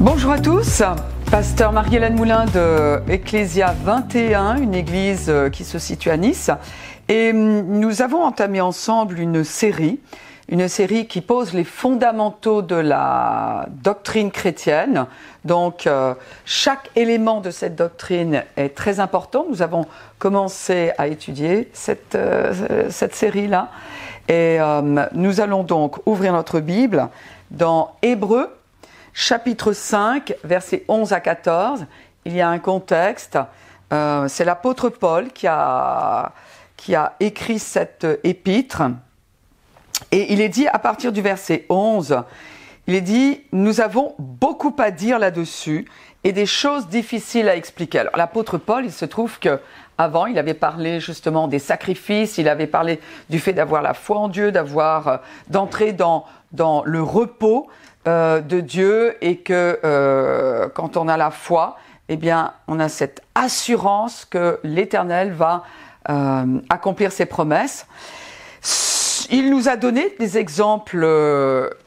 Bonjour à tous, pasteur Marie-Hélène Moulin de Ecclésia 21, une église euh, qui se situe à Nice. Et hum, nous avons entamé ensemble une série, une série qui pose les fondamentaux de la doctrine chrétienne. Donc euh, chaque élément de cette doctrine est très important. Nous avons commencé à étudier cette, euh, cette série-là. Et hum, nous allons donc ouvrir notre Bible dans Hébreu chapitre 5, versets 11 à 14, il y a un contexte. Euh, c'est l'apôtre Paul qui a, qui a écrit cette épître. Et il est dit à partir du verset 11, il est dit, nous avons beaucoup à dire là-dessus et des choses difficiles à expliquer. Alors l'apôtre Paul, il se trouve que avant, il avait parlé justement des sacrifices, il avait parlé du fait d'avoir la foi en Dieu, d'avoir euh, d'entrer dans dans le repos euh, de Dieu et que euh, quand on a la foi, eh bien, on a cette assurance que l'Éternel va euh, accomplir ses promesses. Il nous a donné des exemples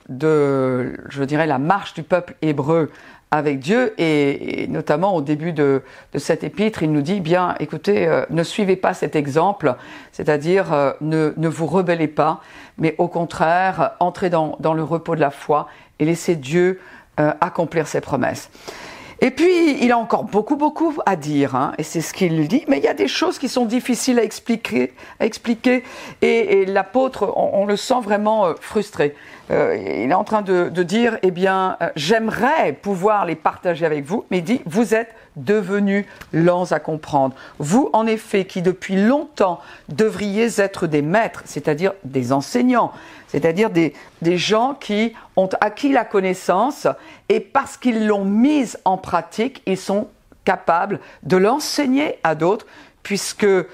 de, je dirais, la marche du peuple hébreu avec Dieu et, notamment au début de, cet épître, il nous dit bien, écoutez, ne suivez pas cet exemple, c'est-à-dire ne, ne, vous rebellez pas, mais au contraire, entrez dans, dans le repos de la foi et laisser Dieu euh, accomplir ses promesses. Et puis, il a encore beaucoup, beaucoup à dire, hein, et c'est ce qu'il dit, mais il y a des choses qui sont difficiles à expliquer, à expliquer et, l'apôtre, on, le sent vraiment euh, frustré. Euh, il est en train de, de dire, eh bien, j'aimerais pouvoir les partager avec vous, mais il dit, vous êtes devenus lents à comprendre. Vous, en effet, qui depuis longtemps devriez être des maîtres, c'est-à-dire des enseignants, c'est-à-dire des, des gens qui ont acquis la connaissance et parce qu'ils l'ont mise en pratique, ils sont capables de l'enseigner à d'autres, puisque euh,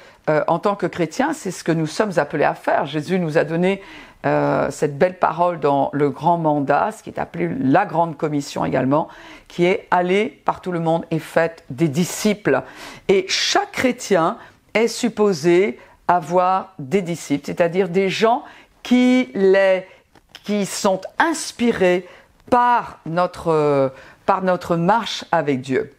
en tant que chrétiens, c'est ce que nous sommes appelés à faire. Jésus nous a donné euh, cette belle parole dans le grand mandat, ce qui est appelé la grande commission également, qui est aller par tout le monde et faites des disciples. Et chaque chrétien est supposé avoir des disciples, c'est-à-dire des gens qui, les, qui sont inspirés par notre, par notre marche avec Dieu.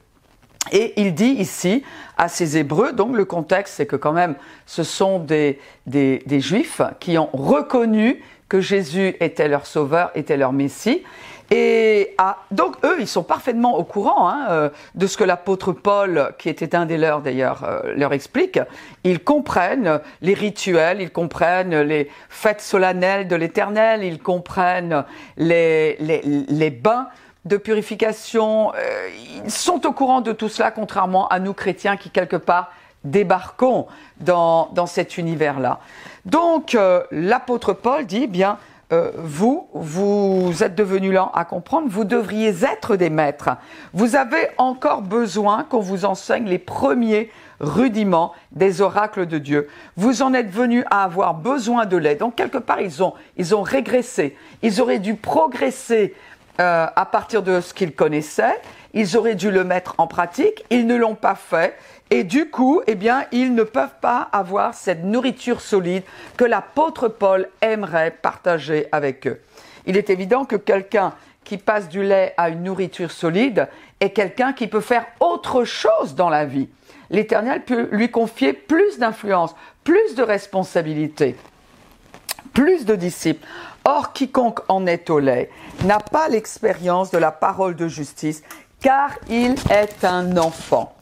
Et il dit ici à ces Hébreux, donc le contexte c'est que quand même ce sont des, des, des, Juifs qui ont reconnu que Jésus était leur sauveur, était leur Messie. Et ah, donc eux, ils sont parfaitement au courant hein, euh, de ce que l'apôtre Paul, qui était un des leurs d'ailleurs, euh, leur explique. Ils comprennent les rituels, ils comprennent les fêtes solennelles de l'Éternel, ils comprennent les, les, les bains de purification. Euh, ils sont au courant de tout cela, contrairement à nous chrétiens qui, quelque part, débarquons dans, dans cet univers-là. Donc, euh, l'apôtre Paul dit, bien, euh, vous, vous êtes devenus lents à comprendre, vous devriez être des maîtres. Vous avez encore besoin qu'on vous enseigne les premiers rudiments des oracles de Dieu. Vous en êtes venus à avoir besoin de l'aide. Donc, quelque part, ils ont, ils ont régressé. Ils auraient dû progresser euh, à partir de ce qu'ils connaissaient. Ils auraient dû le mettre en pratique. Ils ne l'ont pas fait. Et du coup, eh bien, ils ne peuvent pas avoir cette nourriture solide que l'apôtre Paul aimerait partager avec eux. Il est évident que quelqu'un qui passe du lait à une nourriture solide est quelqu'un qui peut faire autre chose dans la vie. L'Éternel peut lui confier plus d'influence, plus de responsabilités, plus de disciples. Or, quiconque en est au lait n'a pas l'expérience de la parole de justice, car il est un enfant.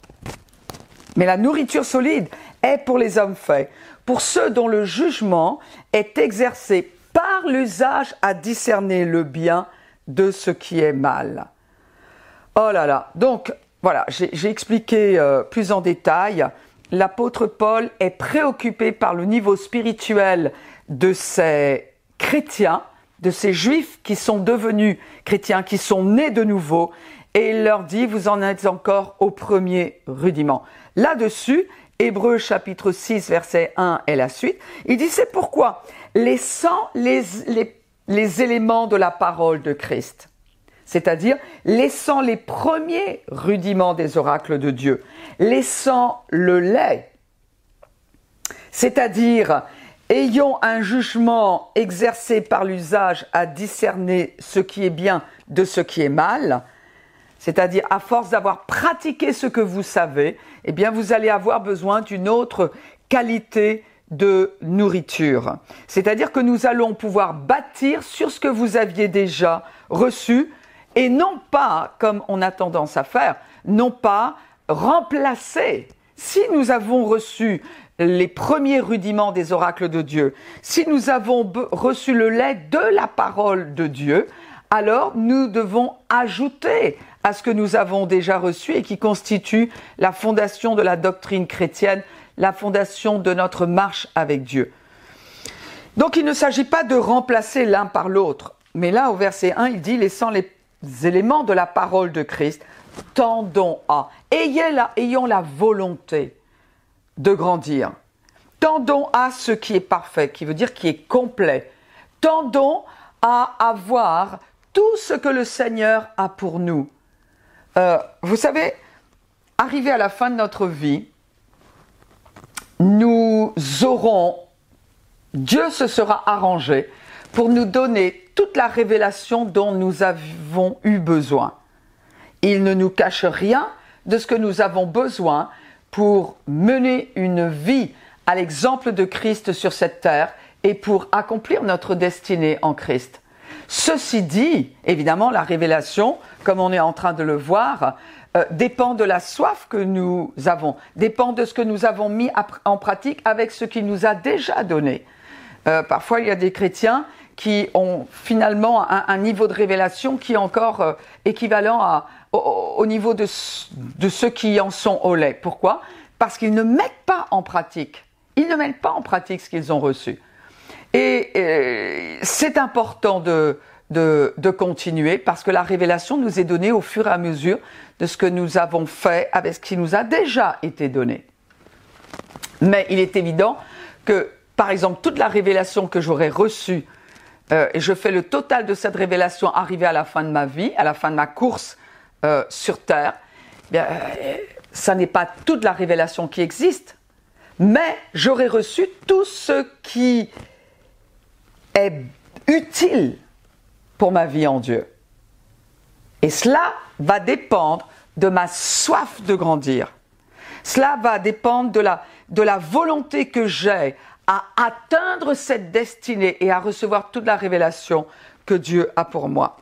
Mais la nourriture solide est pour les hommes faits, pour ceux dont le jugement est exercé par l'usage à discerner le bien de ce qui est mal. Oh là là, donc voilà, j'ai expliqué euh, plus en détail. L'apôtre Paul est préoccupé par le niveau spirituel de ces chrétiens, de ces juifs qui sont devenus chrétiens, qui sont nés de nouveau, et il leur dit, vous en êtes encore au premier rudiment. Là-dessus, Hébreu chapitre 6, verset 1 et la suite, il dit, c'est pourquoi, laissant les, les, les éléments de la parole de Christ, c'est-à-dire laissant les premiers rudiments des oracles de Dieu, laissant le lait, c'est-à-dire ayant un jugement exercé par l'usage à discerner ce qui est bien de ce qui est mal, c'est-à-dire à force d'avoir pratiqué ce que vous savez, eh bien vous allez avoir besoin d'une autre qualité de nourriture. C'est-à-dire que nous allons pouvoir bâtir sur ce que vous aviez déjà reçu et non pas, comme on a tendance à faire, non pas remplacer. Si nous avons reçu les premiers rudiments des oracles de Dieu, si nous avons reçu le lait de la parole de Dieu, alors nous devons ajouter à ce que nous avons déjà reçu et qui constitue la fondation de la doctrine chrétienne, la fondation de notre marche avec Dieu. Donc il ne s'agit pas de remplacer l'un par l'autre, mais là au verset 1, il dit, laissant les éléments de la parole de Christ, tendons à, ayons la volonté de grandir. Tendons à ce qui est parfait, qui veut dire qui est complet. Tendons à avoir tout ce que le Seigneur a pour nous. Euh, vous savez, arrivé à la fin de notre vie, nous aurons, Dieu se sera arrangé pour nous donner toute la révélation dont nous avons eu besoin. Il ne nous cache rien de ce que nous avons besoin pour mener une vie à l'exemple de Christ sur cette terre et pour accomplir notre destinée en Christ. Ceci dit, évidemment, la révélation, comme on est en train de le voir, euh, dépend de la soif que nous avons, dépend de ce que nous avons mis en pratique avec ce qu'il nous a déjà donné. Euh, parfois, il y a des chrétiens qui ont finalement un, niveau de révélation qui est encore euh, équivalent à, au, niveau de, de ceux qui en sont au lait. Pourquoi? Parce qu'ils ne mettent pas en pratique. Ils ne mettent pas en pratique ce qu'ils ont reçu. Et, et c'est important de, de, de, continuer parce que la révélation nous est donnée au fur et à mesure de ce que nous avons fait avec ce qui nous a déjà été donné. Mais il est évident que, par exemple, toute la révélation que j'aurais reçue, euh, et je fais le total de cette révélation arrivée à la fin de ma vie, à la fin de ma course euh, sur Terre, eh bien, euh, ça n'est pas toute la révélation qui existe, mais j'aurais reçu tout ce qui est utile pour ma vie en Dieu. Et cela va dépendre de ma soif de grandir. Cela va dépendre de la, de la volonté que j'ai à atteindre cette destinée et à recevoir toute la révélation que Dieu a pour moi.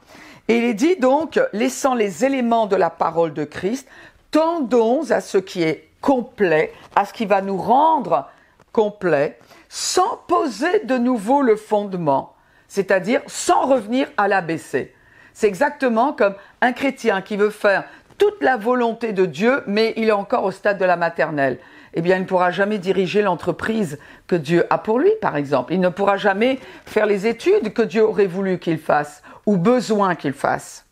Et il est dit donc, laissant les éléments de la parole de Christ, tendons à ce qui est complet, à ce qui va nous rendre complet, sans poser de nouveau le fondement, c'est-à-dire sans revenir à l'ABC. C'est exactement comme un chrétien qui veut faire toute la volonté de Dieu, mais il est encore au stade de la maternelle. Eh bien, il ne pourra jamais diriger l'entreprise que Dieu a pour lui, par exemple. Il ne pourra jamais faire les études que Dieu aurait voulu qu'il fasse ou besoin qu'il fasse.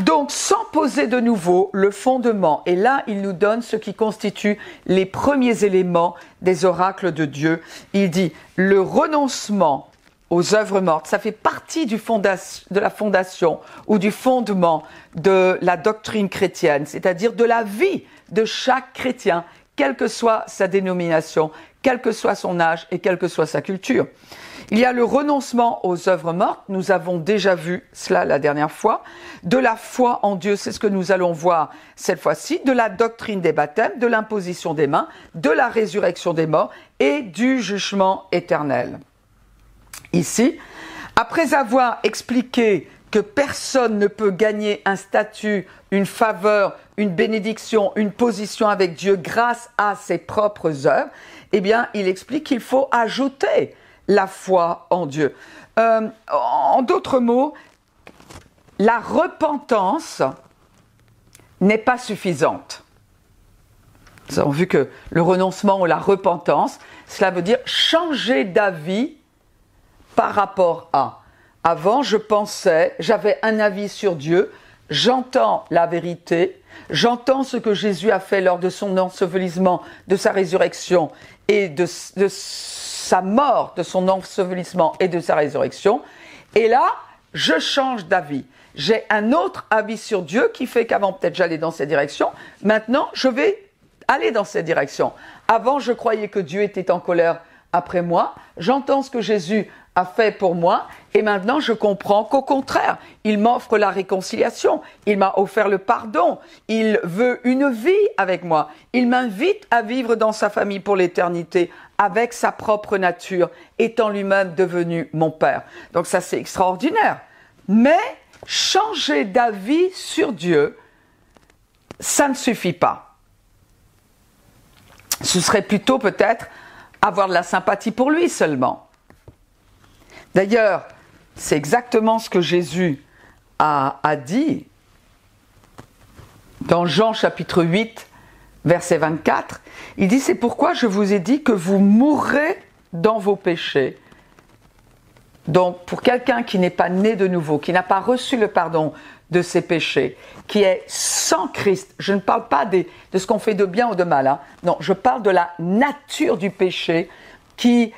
Donc, sans poser de nouveau le fondement, et là, il nous donne ce qui constitue les premiers éléments des oracles de Dieu. Il dit le renoncement aux œuvres mortes. Ça fait partie de la fondation ou du fondement de la doctrine chrétienne, c'est-à-dire de la vie de chaque chrétien, quelle que soit sa dénomination, quel que soit son âge et quelle que soit sa culture. Il y a le renoncement aux œuvres mortes, nous avons déjà vu cela la dernière fois, de la foi en Dieu, c'est ce que nous allons voir cette fois-ci, de la doctrine des baptêmes, de l'imposition des mains, de la résurrection des morts et du jugement éternel. Ici, après avoir expliqué que personne ne peut gagner un statut, une faveur, une bénédiction, une position avec Dieu grâce à ses propres œuvres, eh bien, il explique qu'il faut ajouter la foi en Dieu. Euh, en d'autres mots, la repentance n'est pas suffisante. Nous avons vu que le renoncement ou la repentance, cela veut dire changer d'avis par rapport à. Avant, je pensais, j'avais un avis sur Dieu, j'entends la vérité, j'entends ce que Jésus a fait lors de son ensevelissement, de sa résurrection et de, sa mort, de son ensevelissement et de sa résurrection. Et là, je change d'avis. J'ai un autre avis sur Dieu qui fait qu'avant peut-être j'allais dans cette direction. Maintenant, je vais aller dans cette direction. Avant, je croyais que Dieu était en colère après moi. J'entends ce que Jésus a fait pour moi et maintenant je comprends qu'au contraire, il m'offre la réconciliation, il m'a offert le pardon, il veut une vie avec moi, il m'invite à vivre dans sa famille pour l'éternité avec sa propre nature, étant lui-même devenu mon Père. Donc ça c'est extraordinaire. Mais changer d'avis sur Dieu, ça ne suffit pas. Ce serait plutôt peut-être avoir de la sympathie pour lui seulement. D'ailleurs, c'est exactement ce que Jésus a, dit dans Jean chapitre 8, verset 24. Il dit, c'est pourquoi je vous ai dit que vous mourrez dans vos péchés. Donc, pour quelqu'un qui n'est pas né de nouveau, qui n'a pas reçu le pardon de ses péchés, qui est sans Christ, je ne parle pas de ce qu'on fait de bien ou de mal, hein. non, je parle de la nature du péché qui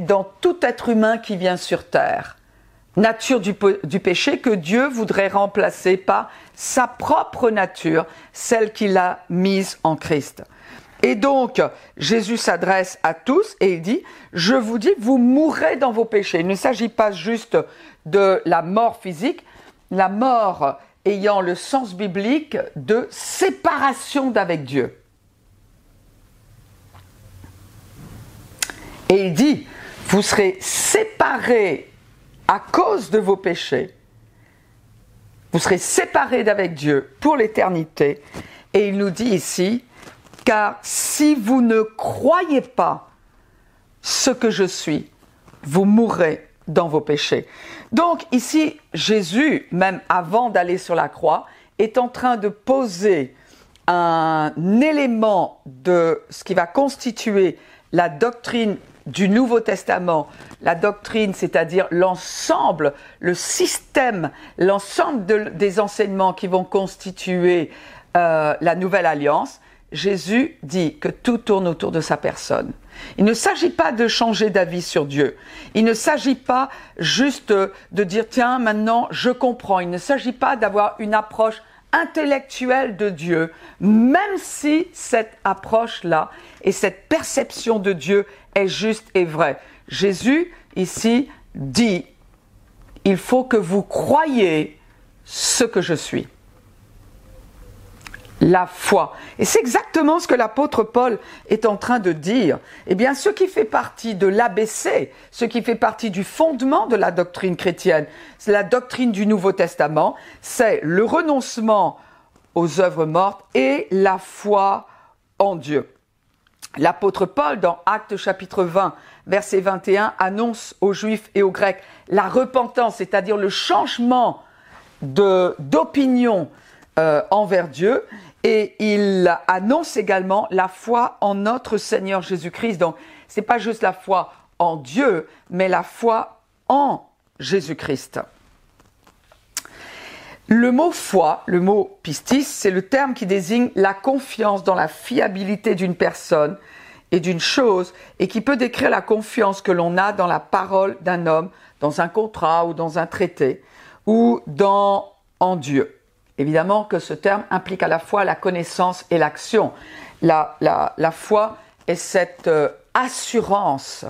dans tout être humain qui vient sur terre. Nature du, du péché que Dieu voudrait remplacer par sa propre nature, celle qu'il a mise en Christ. Et donc, Jésus s'adresse à tous et il dit, je vous dis, vous mourrez dans vos péchés. Il ne s'agit pas juste de la mort physique, la mort ayant le sens biblique de séparation d'avec Dieu. Et il dit, vous serez séparés à cause de vos péchés. Vous serez séparés d'avec Dieu pour l'éternité. Et il nous dit ici, car si vous ne croyez pas ce que je suis, vous mourrez dans vos péchés. Donc ici, Jésus, même avant d'aller sur la croix, est en train de poser un élément de ce qui va constituer la doctrine du Nouveau Testament, la doctrine, c'est-à-dire l'ensemble, le système, l'ensemble des enseignements qui vont constituer euh, la nouvelle alliance, Jésus dit que tout tourne autour de sa personne. Il ne s'agit pas de changer d'avis sur Dieu. Il ne s'agit pas juste de dire tiens maintenant je comprends. Il ne s'agit pas d'avoir une approche intellectuelle de Dieu, même si cette approche-là et cette perception de Dieu est juste et vraie. Jésus ici dit il faut que vous croyiez ce que je suis la foi. Et c'est exactement ce que l'apôtre Paul est en train de dire. Eh bien, ce qui fait partie de l'ABC, ce qui fait partie du fondement de la doctrine chrétienne, c'est la doctrine du Nouveau Testament, c'est le renoncement aux œuvres mortes et la foi en Dieu. L'apôtre Paul, dans Actes chapitre 20, verset 21, annonce aux Juifs et aux Grecs la repentance, c'est-à-dire le changement d'opinion euh, envers Dieu et il annonce également la foi en notre Seigneur Jésus-Christ. Donc, c'est pas juste la foi en Dieu, mais la foi en Jésus-Christ. Le mot foi, le mot pistis, c'est le terme qui désigne la confiance dans la fiabilité d'une personne et d'une chose et qui peut décrire la confiance que l'on a dans la parole d'un homme, dans un contrat ou dans un traité ou dans en Dieu. Évidemment que ce terme implique à la fois la connaissance et l'action. La, la, foi est cette euh, assurance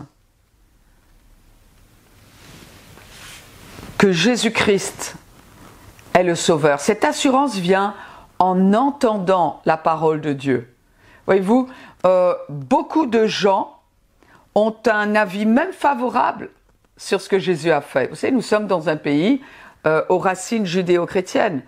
que Jésus-Christ est le Sauveur. Cette assurance vient en entendant la parole de Dieu. Voyez-vous, euh, beaucoup de gens ont un avis même favorable sur ce que Jésus a fait. Vous savez, nous sommes dans un pays euh, aux racines judéo-chrétiennes.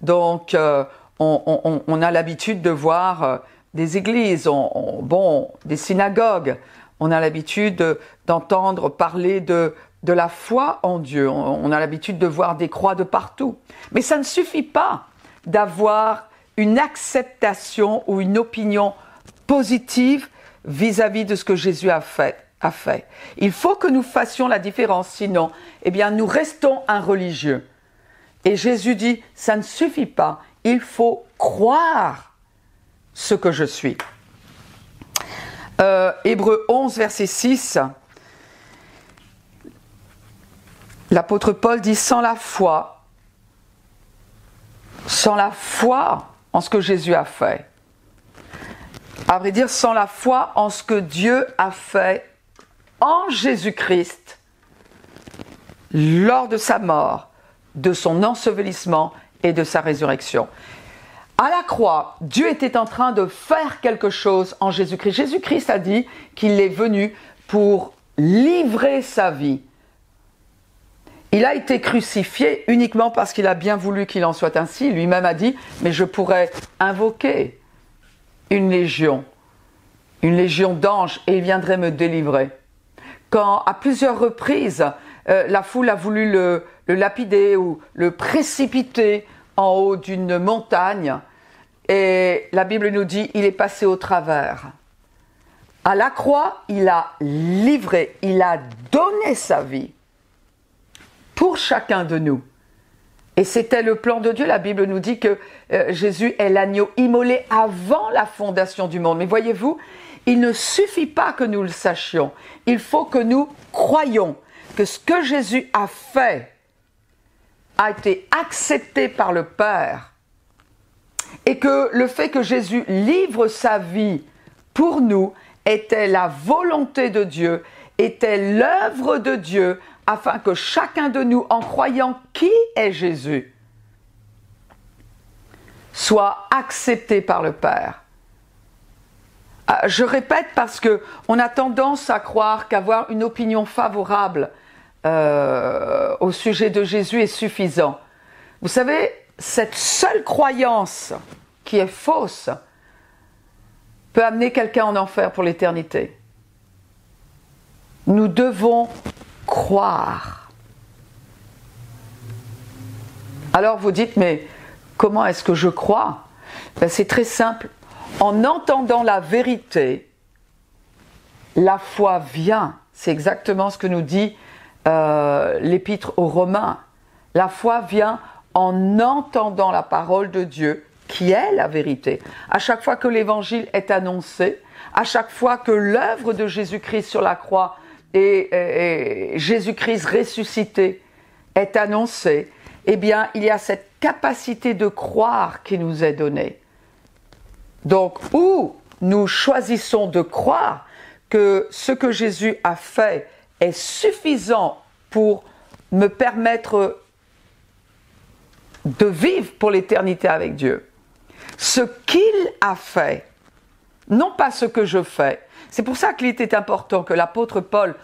Donc, euh, on, a l'habitude de voir euh, des églises, bon, des synagogues. On a l'habitude d'entendre parler de, de la foi en Dieu. On, a l'habitude de voir des croix de partout. Mais ça ne suffit pas d'avoir une acceptation ou une opinion positive vis-à-vis de ce que Jésus a fait, a fait. Il faut que nous fassions la différence, sinon, eh bien, nous restons un religieux. Et Jésus dit, ça ne suffit pas, il faut croire ce que je suis. Euh, Hébreu 11, verset 6, l'apôtre Paul dit, sans la foi, sans la foi en ce que Jésus a fait, à vrai dire, sans la foi en ce que Dieu a fait en Jésus-Christ, lors de sa mort, de son ensevelissement et de sa résurrection. À la croix, Dieu était en train de faire quelque chose en Jésus-Christ. Jésus-Christ a dit qu'il est venu pour livrer sa vie. Il a été crucifié uniquement parce qu'il a bien voulu qu'il en soit ainsi. Lui-même a dit, mais je pourrais invoquer une légion, une légion d'anges, et il viendrait me délivrer. Quand à plusieurs reprises, euh, la foule a voulu le, le lapider ou le précipiter en haut d'une montagne, et la Bible nous dit, il est passé au travers. À la croix, il a livré, il a donné sa vie pour chacun de nous. Et c'était le plan de Dieu. La Bible nous dit que euh, Jésus est l'agneau immolé avant la fondation du monde. Mais voyez-vous, il ne suffit pas que nous le sachions. Il faut que nous croyions que ce que Jésus a fait a été accepté par le Père et que le fait que Jésus livre sa vie pour nous était la volonté de Dieu, était l'œuvre de Dieu afin que chacun de nous, en croyant qui est Jésus, soit accepté par le Père. Ah, je répète parce que on a tendance à croire qu'avoir une opinion favorable euh, au sujet de Jésus est suffisant. Vous savez, cette seule croyance qui est fausse peut amener quelqu'un en enfer pour l'éternité. Nous devons croire. Alors vous dites, mais comment est-ce que je crois? Ben, C'est très simple. En entendant la vérité, la foi vient. C'est exactement ce que nous dit euh, l'épître aux Romains. La foi vient en entendant la parole de Dieu, qui est la vérité. À chaque fois que l'évangile est annoncé, à chaque fois que l'œuvre de Jésus-Christ sur la croix et, Jésus-Christ ressuscité est annoncé, eh bien, il y a cette capacité de croire qui nous est donnée. Donc, où nous choisissons de croire que ce que Jésus a fait suffisant pour me permettre de vivre pour l'éternité avec Dieu. Ce qu'il a fait, non pas ce que je fais, c'est pour ça qu'il était important que l'apôtre Paul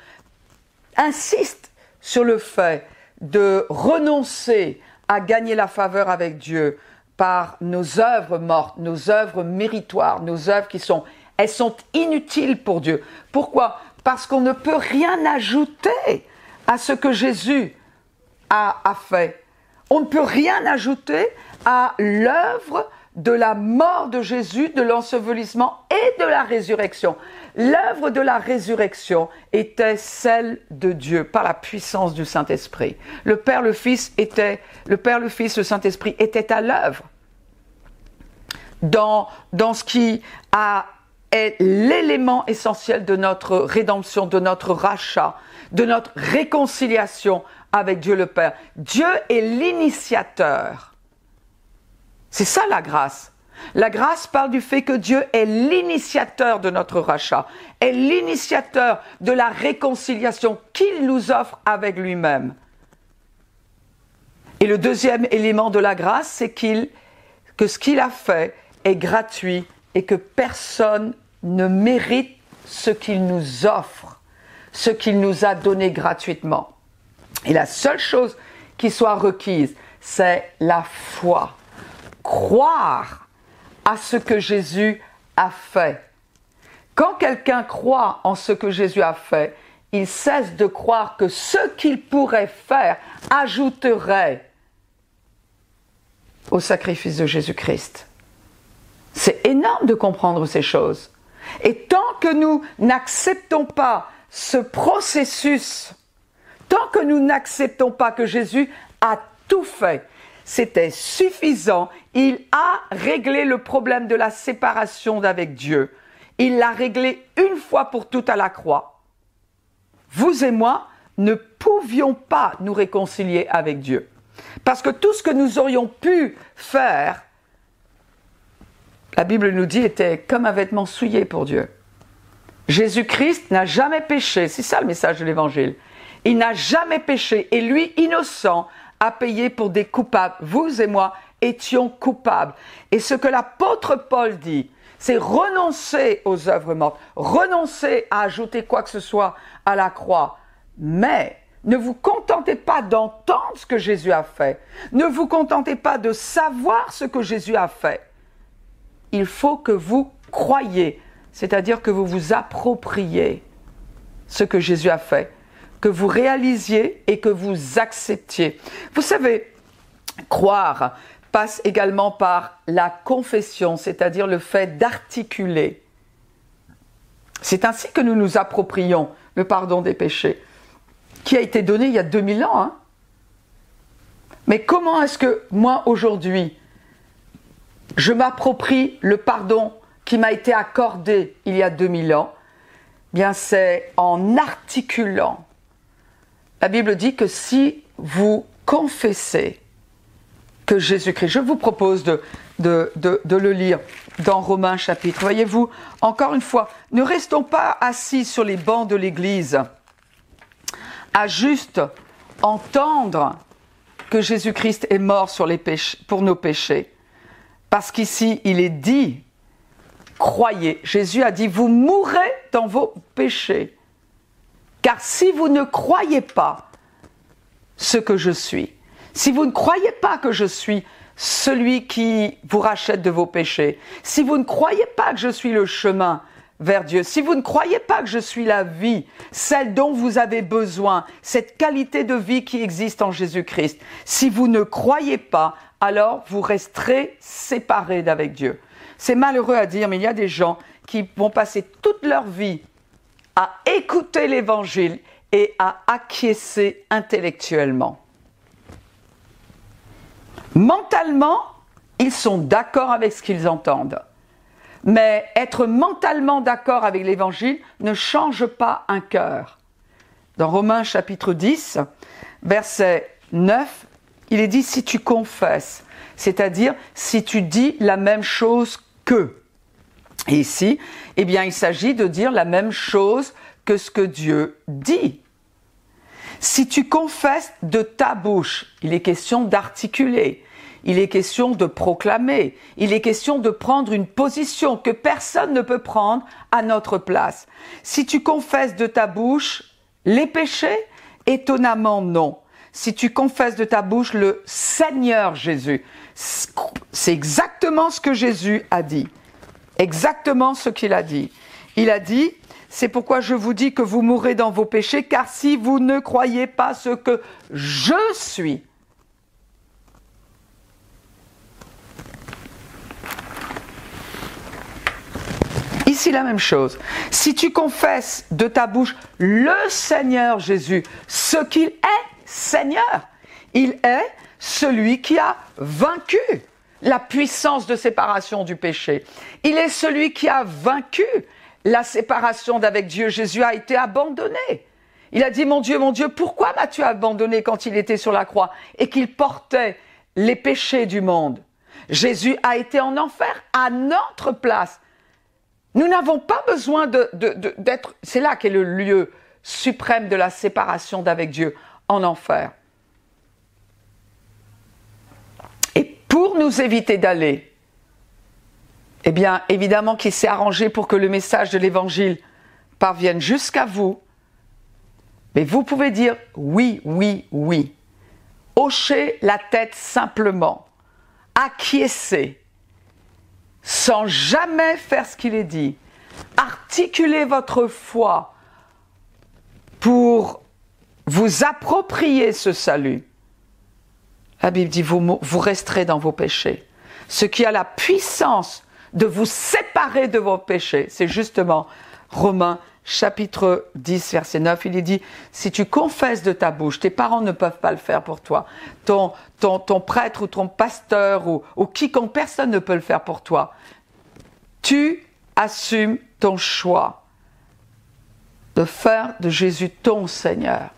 insiste sur le fait de renoncer à gagner la faveur avec Dieu par nos œuvres mortes, nos œuvres méritoires, nos œuvres qui sont, elles sont inutiles pour Dieu. Pourquoi? Parce qu'on ne peut rien ajouter à ce que Jésus a, fait. On ne peut rien ajouter à l'œuvre de la mort de Jésus, de l'ensevelissement et de la résurrection. L'œuvre de la résurrection était celle de Dieu par la puissance du Saint-Esprit. Le Père, le Fils était, le Père, le Fils, le Saint-Esprit était à l'œuvre dans, dans ce qui a, est l'élément essentiel de notre rédemption, de notre rachat, de notre réconciliation avec Dieu le Père. Dieu est l'initiateur c'est ça la grâce. La grâce parle du fait que Dieu est l'initiateur de notre rachat, est l'initiateur de la réconciliation qu'il nous offre avec lui-même. Et le deuxième élément de la grâce, c'est qu'il, que ce qu'il a fait est gratuit et que personne ne mérite ce qu'il nous offre, ce qu'il nous a donné gratuitement. Et la seule chose qui soit requise, c'est la foi croire à ce que Jésus a fait. Quand quelqu'un croit en ce que Jésus a fait, il cesse de croire que ce qu'il pourrait faire ajouterait au sacrifice de Jésus-Christ. C'est énorme de comprendre ces choses. Et tant que nous n'acceptons pas ce processus, tant que nous n'acceptons pas que Jésus a tout fait, c'était suffisant. Il a réglé le problème de la séparation d'avec Dieu. Il l'a réglé une fois pour toutes à la croix. Vous et moi ne pouvions pas nous réconcilier avec Dieu. Parce que tout ce que nous aurions pu faire, la Bible nous dit, était comme un vêtement souillé pour Dieu. Jésus-Christ n'a jamais péché, c'est ça le message de l'Évangile. Il n'a jamais péché et lui, innocent, a payé pour des coupables. Vous et moi étions coupables. Et ce que l'apôtre Paul dit, c'est renoncer aux œuvres mortes, renoncer à ajouter quoi que ce soit à la croix. Mais ne vous contentez pas d'entendre ce que Jésus a fait. Ne vous contentez pas de savoir ce que Jésus a fait. Il faut que vous croyez, c'est-à-dire que vous vous appropriez ce que Jésus a fait, que vous réalisiez et que vous acceptiez. Vous savez, croire passe également par la confession, c'est-à-dire le fait d'articuler. C'est ainsi que nous nous approprions le pardon des péchés, qui a été donné il y a 2000 ans. Hein. Mais comment est-ce que moi, aujourd'hui, je m'approprie le pardon qui m'a été accordé il y a 2000 ans Bien, c'est en articulant. La Bible dit que si vous confessez que Jésus-Christ, je vous propose de, de, de, le lire dans Romains chapitre. Voyez-vous, encore une fois, ne restons pas assis sur les bancs de l'Église à juste entendre que Jésus-Christ est mort sur les péchés, pour nos péchés. Parce qu'ici, il est dit, croyez. Jésus a dit, vous mourrez dans vos péchés. Car si vous ne croyez pas ce que je suis, si vous ne croyez pas que je suis celui qui vous rachète de vos péchés, si vous ne croyez pas que je suis le chemin vers Dieu, si vous ne croyez pas que je suis la vie, celle dont vous avez besoin, cette qualité de vie qui existe en Jésus-Christ, si vous ne croyez pas, alors vous resterez séparés d'avec Dieu. C'est malheureux à dire, mais il y a des gens qui vont passer toute leur vie à écouter l'Évangile et à acquiescer intellectuellement. Mentalement, ils sont d'accord avec ce qu'ils entendent. Mais être mentalement d'accord avec l'Évangile ne change pas un cœur. Dans Romains chapitre 10, verset 9, il est dit si tu confesses, c'est-à-dire si tu dis la même chose que. Et ici, eh bien, il s'agit de dire la même chose que ce que Dieu dit. Si tu confesses de ta bouche, il est question d'articuler, il est question de proclamer, il est question de prendre une position que personne ne peut prendre à notre place. Si tu confesses de ta bouche les péchés, étonnamment non. Si tu confesses de ta bouche le Seigneur Jésus, c'est exactement ce que Jésus a dit. Exactement ce qu'il a dit. Il a dit, c'est pourquoi je vous dis que vous mourrez dans vos péchés, car si vous ne croyez pas ce que je suis, Ici la même chose. Si tu confesses de ta bouche le Seigneur Jésus, ce qu'il est, Seigneur, il est celui qui a vaincu la puissance de séparation du péché. Il est celui qui a vaincu la séparation d'avec Dieu. Jésus a été abandonné. Il a dit, mon Dieu, mon Dieu, pourquoi m'as-tu abandonné quand il était sur la croix et qu'il portait les péchés du monde? Jésus a été en enfer à notre place. Nous n'avons pas besoin d'être... c'est là qu'est le lieu suprême de la séparation d'avec Dieu, en enfer. Et pour nous éviter d'aller eh bien, évidemment qu'il s'est arrangé pour que le message de l'Évangile parvienne jusqu'à vous. Mais vous pouvez dire oui, oui, oui. Hochez la tête simplement. Acquiescez. Sans jamais faire ce qu'il est dit. Articulez votre foi pour vous approprier ce salut. La Bible dit, vous, vous resterez dans vos péchés. Ce qui a la puissance de vous séparer de vos péchés. C'est justement Romains chapitre 10, verset 9, il est dit, si tu confesses de ta bouche, tes parents ne peuvent pas le faire pour toi, ton, ton, ton prêtre ou ton pasteur ou, ou quiconque, personne ne peut le faire pour toi. Tu assumes ton choix de faire de Jésus ton Seigneur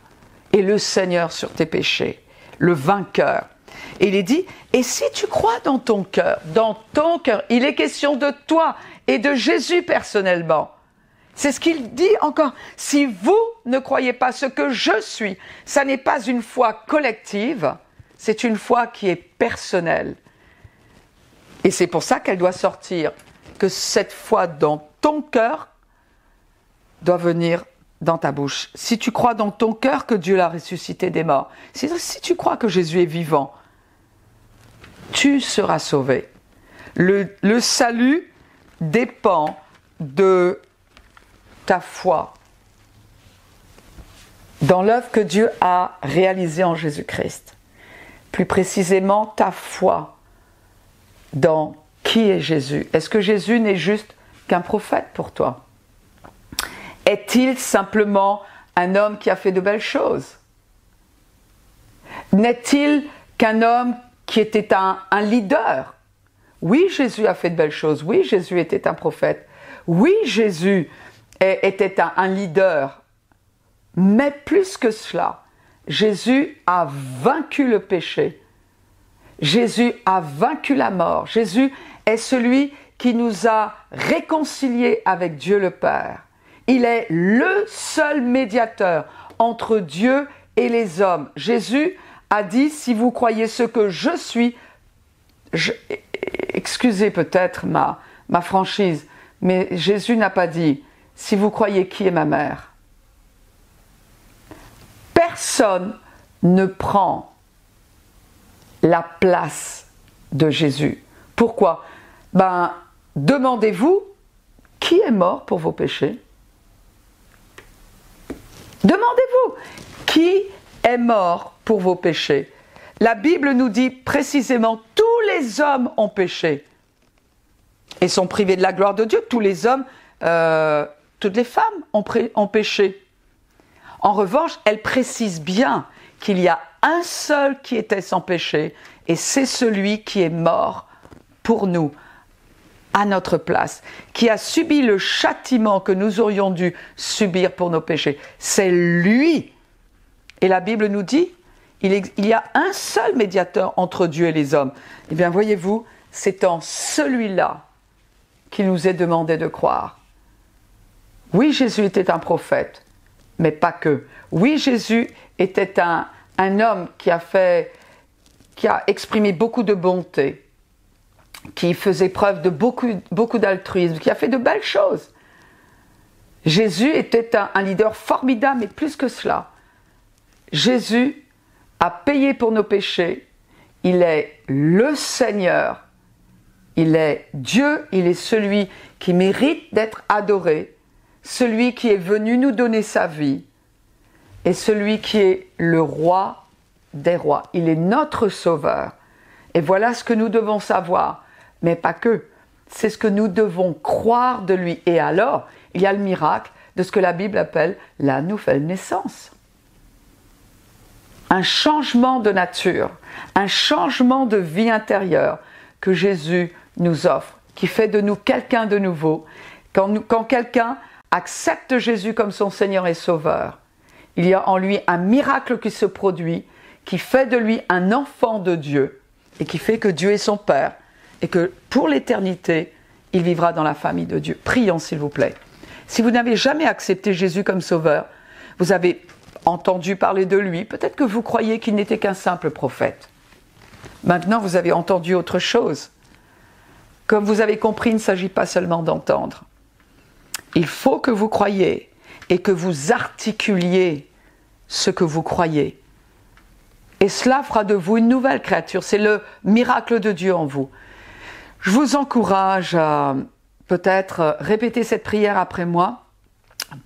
et le Seigneur sur tes péchés, le vainqueur. Et il est dit, et si tu crois dans ton cœur, dans ton cœur, il est question de toi et de Jésus personnellement. C'est ce qu'il dit encore. Si vous ne croyez pas ce que je suis. Ça n'est pas une foi collective, c'est une foi qui est personnelle. Et c'est pour ça qu'elle doit sortir, que cette foi dans ton cœur doit venir dans ta bouche. Si tu crois dans ton cœur que Dieu l'a ressuscité des morts, si, tu crois que Jésus est vivant, tu seras sauvé. Le, le salut dépend de ta foi dans l'œuvre que Dieu a réalisée en Jésus-Christ. Plus précisément, ta foi dans qui est Jésus. Est-ce que Jésus n'est juste qu'un prophète pour toi? Est-il simplement un homme qui a fait de belles choses? N'est-il qu'un homme qui était un, un, leader? Oui, Jésus a fait de belles choses. Oui, Jésus était un prophète. Oui, Jésus était un, leader mais plus que cela, Jésus a vaincu le péché. Jésus a vaincu la mort. Jésus est celui qui nous a réconciliés avec Dieu le Père. Il est le seul médiateur entre Dieu et les hommes. Jésus a dit, si vous croyez ce que je suis, excusez peut-être ma, ma franchise, mais Jésus n'a pas dit, si vous croyez qui est ma mère personne ne prend la place de Jésus. Pourquoi? Ben, demandez-vous qui est mort pour vos péchés Demandez-vous qui est mort pour vos péchés. La Bible nous dit précisément tous les hommes ont péché et sont privés de la gloire de Dieu. Tous les hommes, euh, toutes les femmes ont, péché. En revanche, elle précise bien qu'il y a un seul qui était sans péché, et c'est celui qui est mort pour nous, à notre place, qui a subi le châtiment que nous aurions dû subir pour nos péchés. C'est lui. Et la Bible nous dit, il, y a un seul médiateur entre Dieu et les hommes. Eh bien, voyez-vous, c'est en celui-là qu'il nous est demandé de croire. Oui, Jésus était un prophète mais pas que. Oui, Jésus était un, homme qui a fait, qui a exprimé beaucoup de bonté, qui faisait preuve de beaucoup, beaucoup d'altruisme, qui a fait de belles choses. Jésus était un, un leader formidable, mais plus que cela. Jésus a payé pour nos péchés. Il est le Seigneur. Il est Dieu. Il est celui qui mérite d'être adoré celui qui est venu nous donner sa vie et celui qui est le roi des rois. Il est notre sauveur. Et voilà ce que nous devons savoir, mais pas que. C'est ce que nous devons croire de lui. Et alors, il y a le miracle de ce que la Bible appelle la nouvelle naissance. Un changement de nature, un changement de vie intérieure que Jésus nous offre, qui fait de nous quelqu'un de nouveau. Quand, quand quelqu'un accepte Jésus comme son Seigneur et Sauveur, il y a en lui un miracle qui se produit, qui fait de lui un enfant de Dieu et qui fait que Dieu est son Père et que pour l'éternité, il vivra dans la famille de Dieu. Prions s'il vous plaît. Si vous n'avez jamais accepté Jésus comme Sauveur, vous avez entendu parler de lui, peut-être que vous croyez qu'il n'était qu'un simple prophète. Maintenant, vous avez entendu autre chose. Comme vous avez compris, il ne s'agit pas seulement d'entendre. Il faut que vous croyiez et que vous articuliez ce que vous croyez. Et cela fera de vous une nouvelle créature. C'est le miracle de Dieu en vous. Je vous encourage à peut-être répéter cette prière après moi,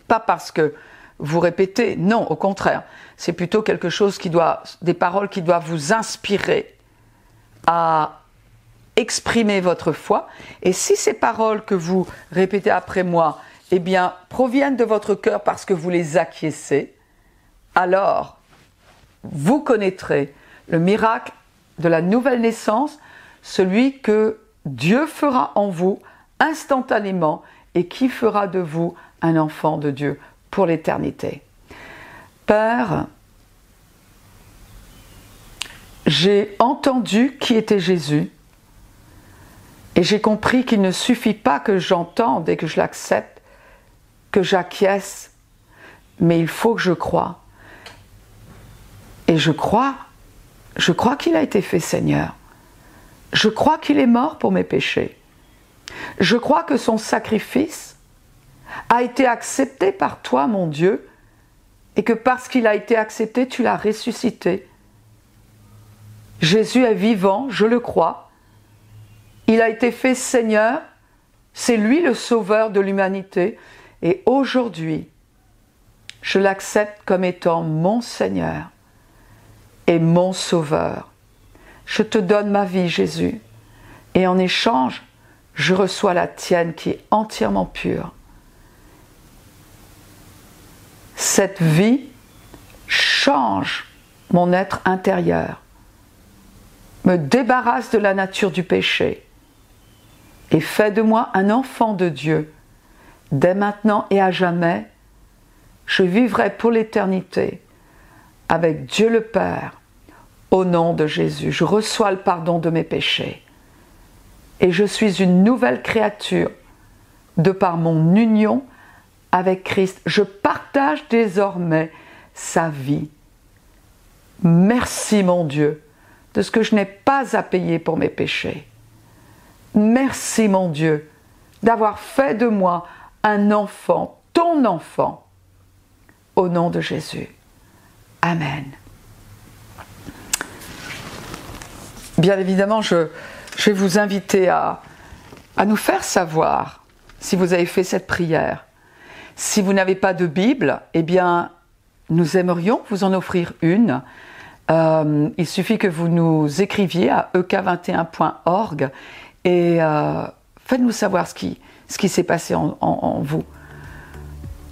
pas parce que vous répétez, non, au contraire, c'est plutôt quelque chose qui doit, des paroles qui doivent vous inspirer à exprimer votre foi. Et si ces paroles que vous répétez après moi eh bien, proviennent de votre cœur parce que vous les acquiescez, alors vous connaîtrez le miracle de la nouvelle naissance, celui que Dieu fera en vous instantanément et qui fera de vous un enfant de Dieu pour l'éternité. Père, j'ai entendu qui était Jésus et j'ai compris qu'il ne suffit pas que j'entende et que je l'accepte, j'acquiesce, mais il faut que je croie. Et je crois, je crois qu'il a été fait Seigneur. Je crois qu'il est mort pour mes péchés. Je crois que son sacrifice a été accepté par toi, mon Dieu, et que parce qu'il a été accepté, tu l'as ressuscité. Jésus est vivant, je le crois. Il a été fait Seigneur, c'est lui le sauveur de l'humanité, et aujourd'hui, je l'accepte comme étant mon Seigneur et mon Sauveur. Je te donne ma vie, Jésus, et en échange, je reçois la tienne qui est entièrement pure. Cette vie change mon être intérieur, me débarrasse de la nature du péché et fait de moi un enfant de Dieu. Dès maintenant et à jamais, je vivrai pour l'éternité avec Dieu le Père au nom de Jésus. Je reçois le pardon de mes péchés et je suis une nouvelle créature de par mon union avec Christ. Je partage désormais sa vie. Merci mon Dieu de ce que je n'ai pas à payer pour mes péchés. Merci mon Dieu d'avoir fait de moi un enfant, ton enfant, au nom de Jésus. Amen. Bien évidemment, je, vais vous inviter à, à nous faire savoir si vous avez fait cette prière. Si vous n'avez pas de Bible, eh bien, nous aimerions vous en offrir une. Euh, il suffit que vous nous écriviez à ek21.org et euh, faites-nous savoir ce qui, ce qui s'est passé en, vous.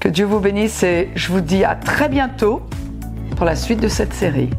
Que Dieu vous bénisse et je vous dis à très bientôt pour la suite de cette série.